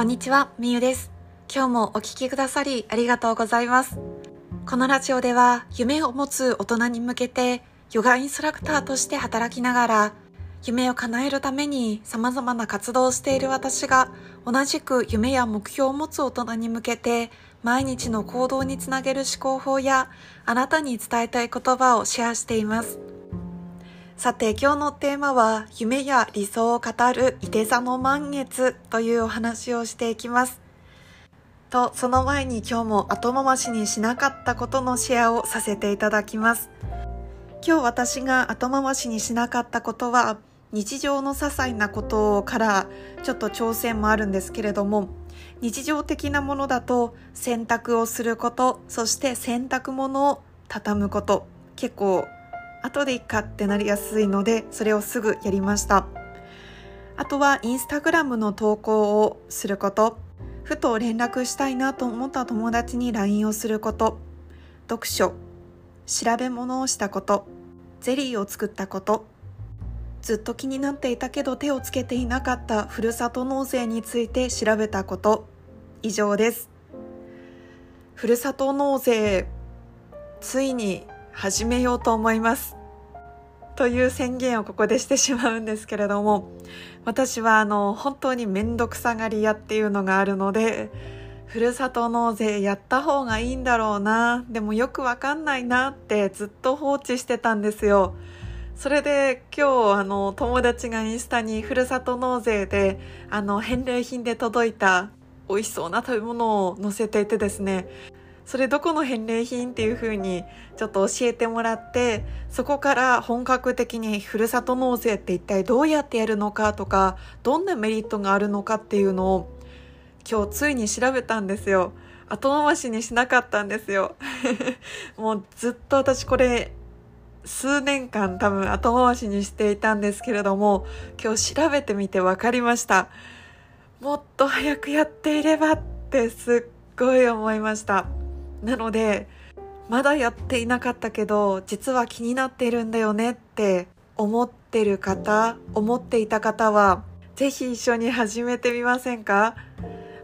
こんにちは、みゆです。今日もお聞きくださりありがとうございます。このラジオでは夢を持つ大人に向けてヨガインストラクターとして働きながら夢を叶えるために様々な活動をしている私が同じく夢や目標を持つ大人に向けて毎日の行動につなげる思考法やあなたに伝えたい言葉をシェアしています。さて今日のテーマは夢や理想を語るいて座の満月というお話をしていきます。と、その前に今日も後回しにしなかったことのシェアをさせていただきます。今日私が後回しにしなかったことは日常の些細なことからちょっと挑戦もあるんですけれども日常的なものだと洗濯をすることそして洗濯物を畳むこと結構後でいいかってなりやすいのでそれをすぐやりました。あとはインスタグラムの投稿をすること。ふと連絡したいなと思った友達に LINE をすること。読書調べ物をしたこと。ゼリーを作ったこと。ずっと気になっていたけど手をつけていなかったふるさと納税について調べたこと。以上です。ふるさと納税ついに始めようと思います。という宣言をここでしてしまうんですけれども私はあの本当に面倒くさがり屋っていうのがあるのでふるさと納税やった方がいいんだろうなでもよくわかんないなってずっと放置してたんですよ。それで今日あの友達がインスタにふるさと納税であの返礼品で届いた美味しそうな食べ物を載せていてですねそれどこの返礼品っていう風にちょっと教えてもらってそこから本格的にふるさと納税って一体どうやってやるのかとかどんなメリットがあるのかっていうのを今日ついに調べたんですよ。後回しにしなかったんですよ。もうずっと私これ数年間多分後回しにしていたんですけれども今日調べてみて分かりました。もっと早くやっていればってすっごい思いました。なのでまだやっていなかったけど実は気になっているんだよねって思ってる方思っていた方はぜひ一緒に始めてみませんか？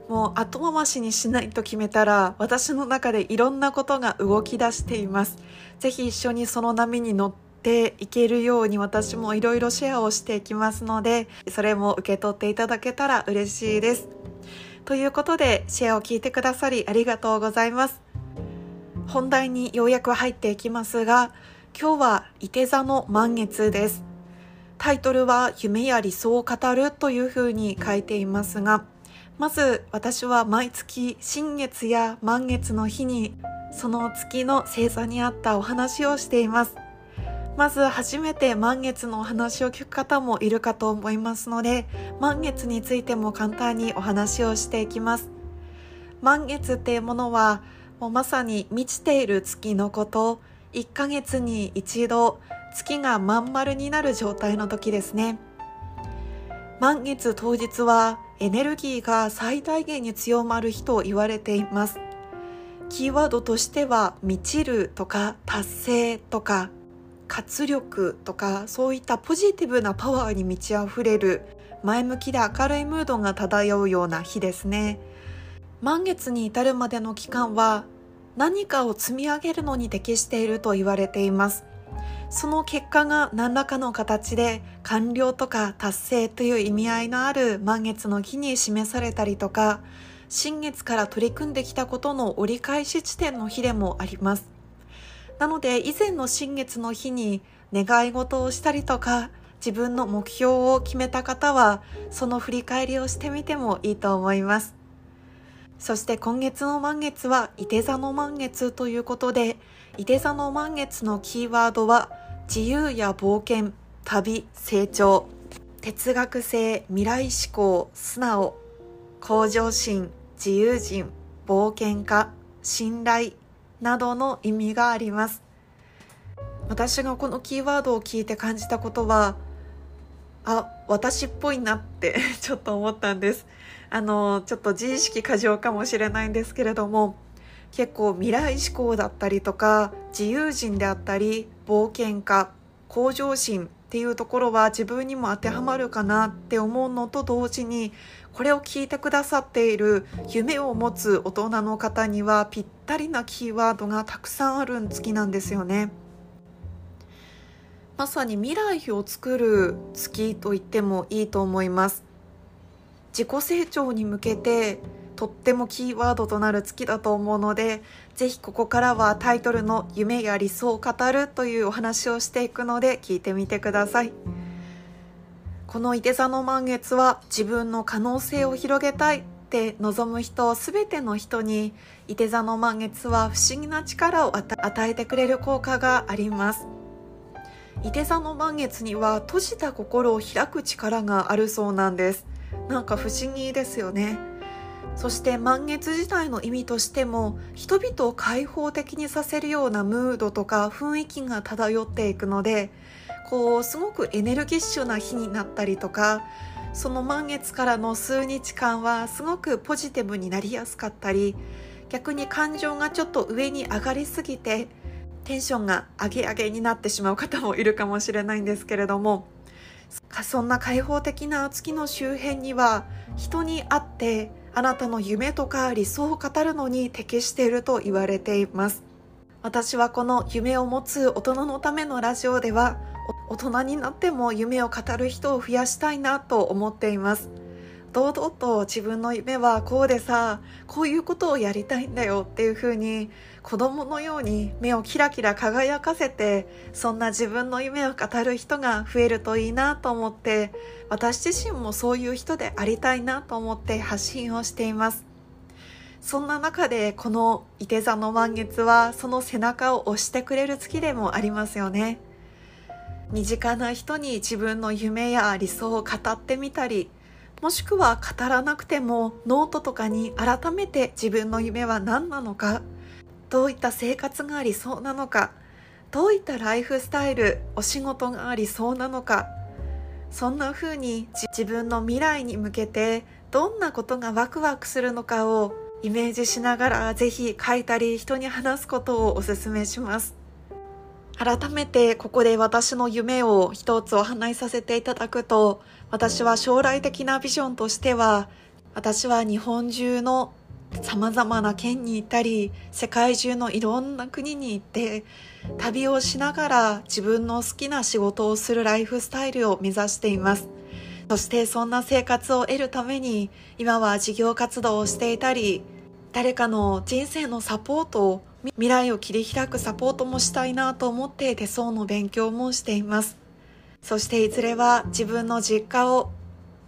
もう後回しにしないと決めたら私の中でいろんなことが動き出しています。ぜひ一緒にその波に乗っていけるように私もいろいろシェアをしていきますのでそれも受け取っていただけたら嬉しいです。ということでシェアを聞いてくださりありがとうございます。本題にようやく入っていきますが今日は伊手座の満月です。タイトルは夢や理想を語るというふうに書いていますがまず私は毎月新月や満月の日にその月の星座にあったお話をしています。まず初めて満月のお話を聞く方もいるかと思いますので満月についても簡単にお話をしていきます。満月っていうものはもうまさに満ちている月のこと。1ヶ月に一度月がまん丸になる状態の時ですね。満月当日はエネルギーが最大限に強まる日と言われています。キーワードとしては満ちるとか達成とか活力とかそういったポジティブなパワーに満ち溢れる前向きで明るいムードが漂うような日ですね。満月に至るまでの期間は何かを積み上げるのに適していると言われています。その結果が何らかの形で完了とか達成という意味合いのある満月の日に示されたりとか新月から取り組んできたことの折り返し地点の日でもあります。なので以前の新月の日に願い事をしたりとか自分の目標を決めた方はその振り返りをしてみてもいいと思います。そして今月の満月は、伊手座の満月ということで、伊手座の満月のキーワードは、自由や冒険、旅、成長、哲学性、未来志向、素直、向上心、自由人、冒険家、信頼などの意味があります。私がこのキーワードを聞いて感じたことは、あ、私っぽいなって ちょっと思ったんです。あの、ちょっと自意識過剰かもしれないんですけれども、結構未来志向だったりとか、自由人であったり、冒険家、向上心、っていうところは自分にも当てはまるかなって思うのと同時にこれを聞いてくださっている夢を持つ大人の方にはぴったりなキーワードがたくさんある月なんですよね。まさに未来を作る月と言ってもいいと思います。自己成長に向けてとってもキーワードとなる月だと思うのでぜひここからはタイトルの「夢や理想を語る」というお話をしていくので聞いてみてくださいこのいて座の満月は自分の可能性を広げたいって望む人全ての人にいて座の満月は不思議な力を与えてくれる効果がありますいて座の満月には閉じた心を開く力があるそうなんです。なんか不思議ですよね。そして満月自体の意味としても人々を開放的にさせるようなムードとか雰囲気が漂っていくのでこうすごくエネルギッシュな日になったりとかその満月からの数日間はすごくポジティブになりやすかったり逆に感情がちょっと上に上がりすぎてテンションが上げ上げになってしまう方もいるかもしれないんですけれどもそんな開放的な月の周辺には人に会ってあなたの夢とか理想を語るのに適していると言われています。私はこの夢を持つ大人のためのラジオでは大人になっても夢を語る人を増やしたいなと思っています。堂々と自分の夢はこうでさこういうことをやりたいんだよっていうふうに子供のように目をキラキラ輝かせてそんな自分の夢を語る人が増えるといいなと思って私自身もそういう人でありたいなと思って発信をしています。そんな中でこの伊手座の満月はその背中を押してくれる月でもありますよね。身近な人に自分の夢や理想を語ってみたりもしくは語らなくてもノートとかに改めて自分の夢は何なのかどういった生活が理想なのかどういったライフスタイルお仕事が理想なのかそんな風に自分の未来に向けてどんなことがワクワクするのかをイメージしながらぜひ書いたり人に話すことをお勧めします。改めてここで私の夢を一つお話しさせていただくと私は将来的なビジョンとしては私は日本中の様々な県に行ったり世界中のいろんな国に行って旅をしながら自分の好きな仕事をするライフスタイルを目指しています。そしてそんな生活を得るために今は事業活動をしていたり誰かの人生のサポートを未来を切り開くサポートもしたいなと思って手相の勉強もしています。そしていずれは自分の実家を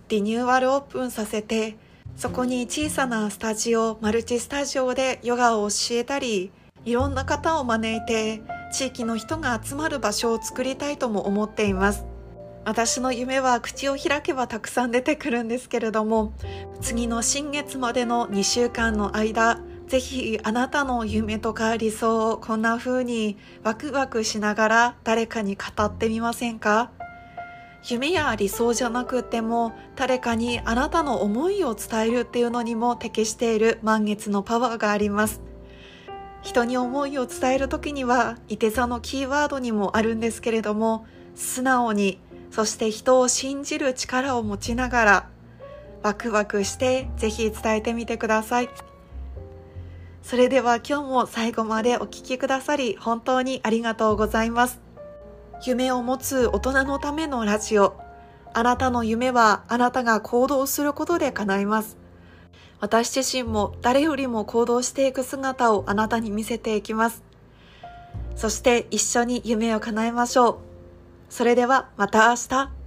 リニューアルオープンさせてそこに小さなスタジオマルチスタジオでヨガを教えたりいろんな方を招いて地域の人が集まる場所を作りたいとも思っています。私の夢は口を開けばたくさん出てくるんですけれども次の新月までの2週間の間ぜひあなたの夢とか理想をこんな風にワクワクしながら誰かに語ってみませんか？夢や理想じゃなくても誰かにあなたの思いを伝えるっていうのにも適している満月のパワーがあります。人に思いを伝える時にはいて座のキーワードにもあるんですけれども素直にそして人を信じる力を持ちながらワクワクしてぜひ伝えてみてください。それでは今日も最後までお聴きくださり本当にありがとうございます夢を持つ大人のためのラジオ。あなたの夢はあなたが行動することで叶います。私自身も誰よりも行動していく姿をあなたに見せていきます。そして一緒に夢を叶えましょう。それではまた明日。